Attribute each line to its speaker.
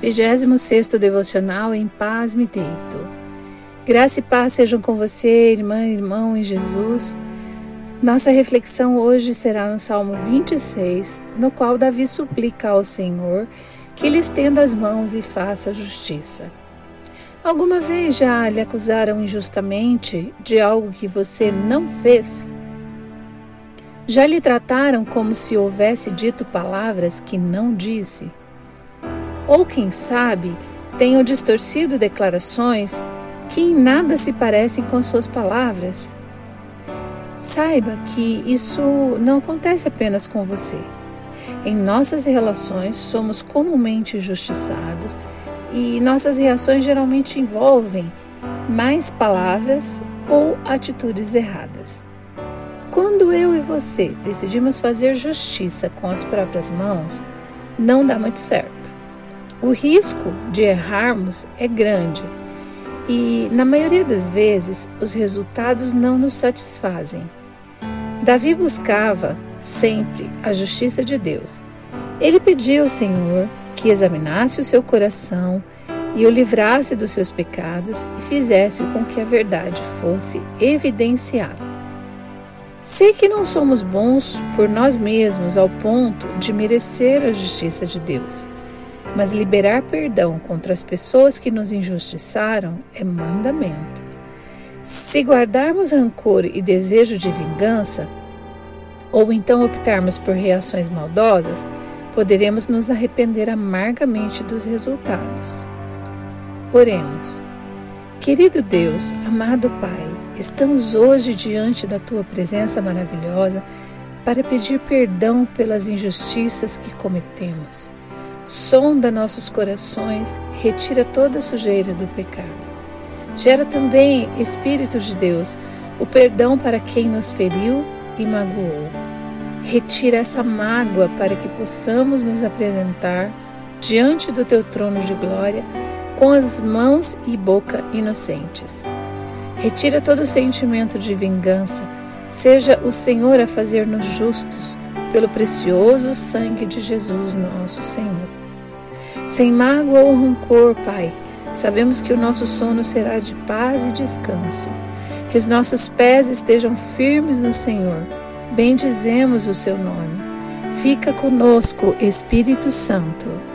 Speaker 1: 26 Devocional Em Paz Me Deito. Graça e paz sejam com você, irmã e irmão em Jesus. Nossa reflexão hoje será no Salmo 26, no qual Davi suplica ao Senhor que lhe estenda as mãos e faça justiça. Alguma vez já lhe acusaram injustamente de algo que você não fez? Já lhe trataram como se houvesse dito palavras que não disse? Ou quem sabe, tenham distorcido declarações que em nada se parecem com suas palavras. Saiba que isso não acontece apenas com você. Em nossas relações, somos comumente injustiçados e nossas reações geralmente envolvem mais palavras ou atitudes erradas. Quando eu e você decidimos fazer justiça com as próprias mãos, não dá muito certo. O risco de errarmos é grande e, na maioria das vezes, os resultados não nos satisfazem. Davi buscava sempre a justiça de Deus. Ele pediu ao Senhor que examinasse o seu coração e o livrasse dos seus pecados e fizesse com que a verdade fosse evidenciada. Sei que não somos bons por nós mesmos ao ponto de merecer a justiça de Deus. Mas liberar perdão contra as pessoas que nos injustiçaram é mandamento. Se guardarmos rancor e desejo de vingança, ou então optarmos por reações maldosas, poderemos nos arrepender amargamente dos resultados. Oremos. Querido Deus, amado Pai, estamos hoje diante da Tua presença maravilhosa para pedir perdão pelas injustiças que cometemos sonda nossos corações, retira toda a sujeira do pecado. Gera também, Espírito de Deus, o perdão para quem nos feriu e magoou. Retira essa mágoa para que possamos nos apresentar diante do teu trono de glória com as mãos e boca inocentes. Retira todo o sentimento de vingança. Seja o Senhor a fazer-nos justos pelo precioso sangue de Jesus, nosso Senhor. Sem mágoa ou rancor, Pai, sabemos que o nosso sono será de paz e descanso. Que os nossos pés estejam firmes no Senhor. Bendizemos o seu nome. Fica conosco, Espírito Santo.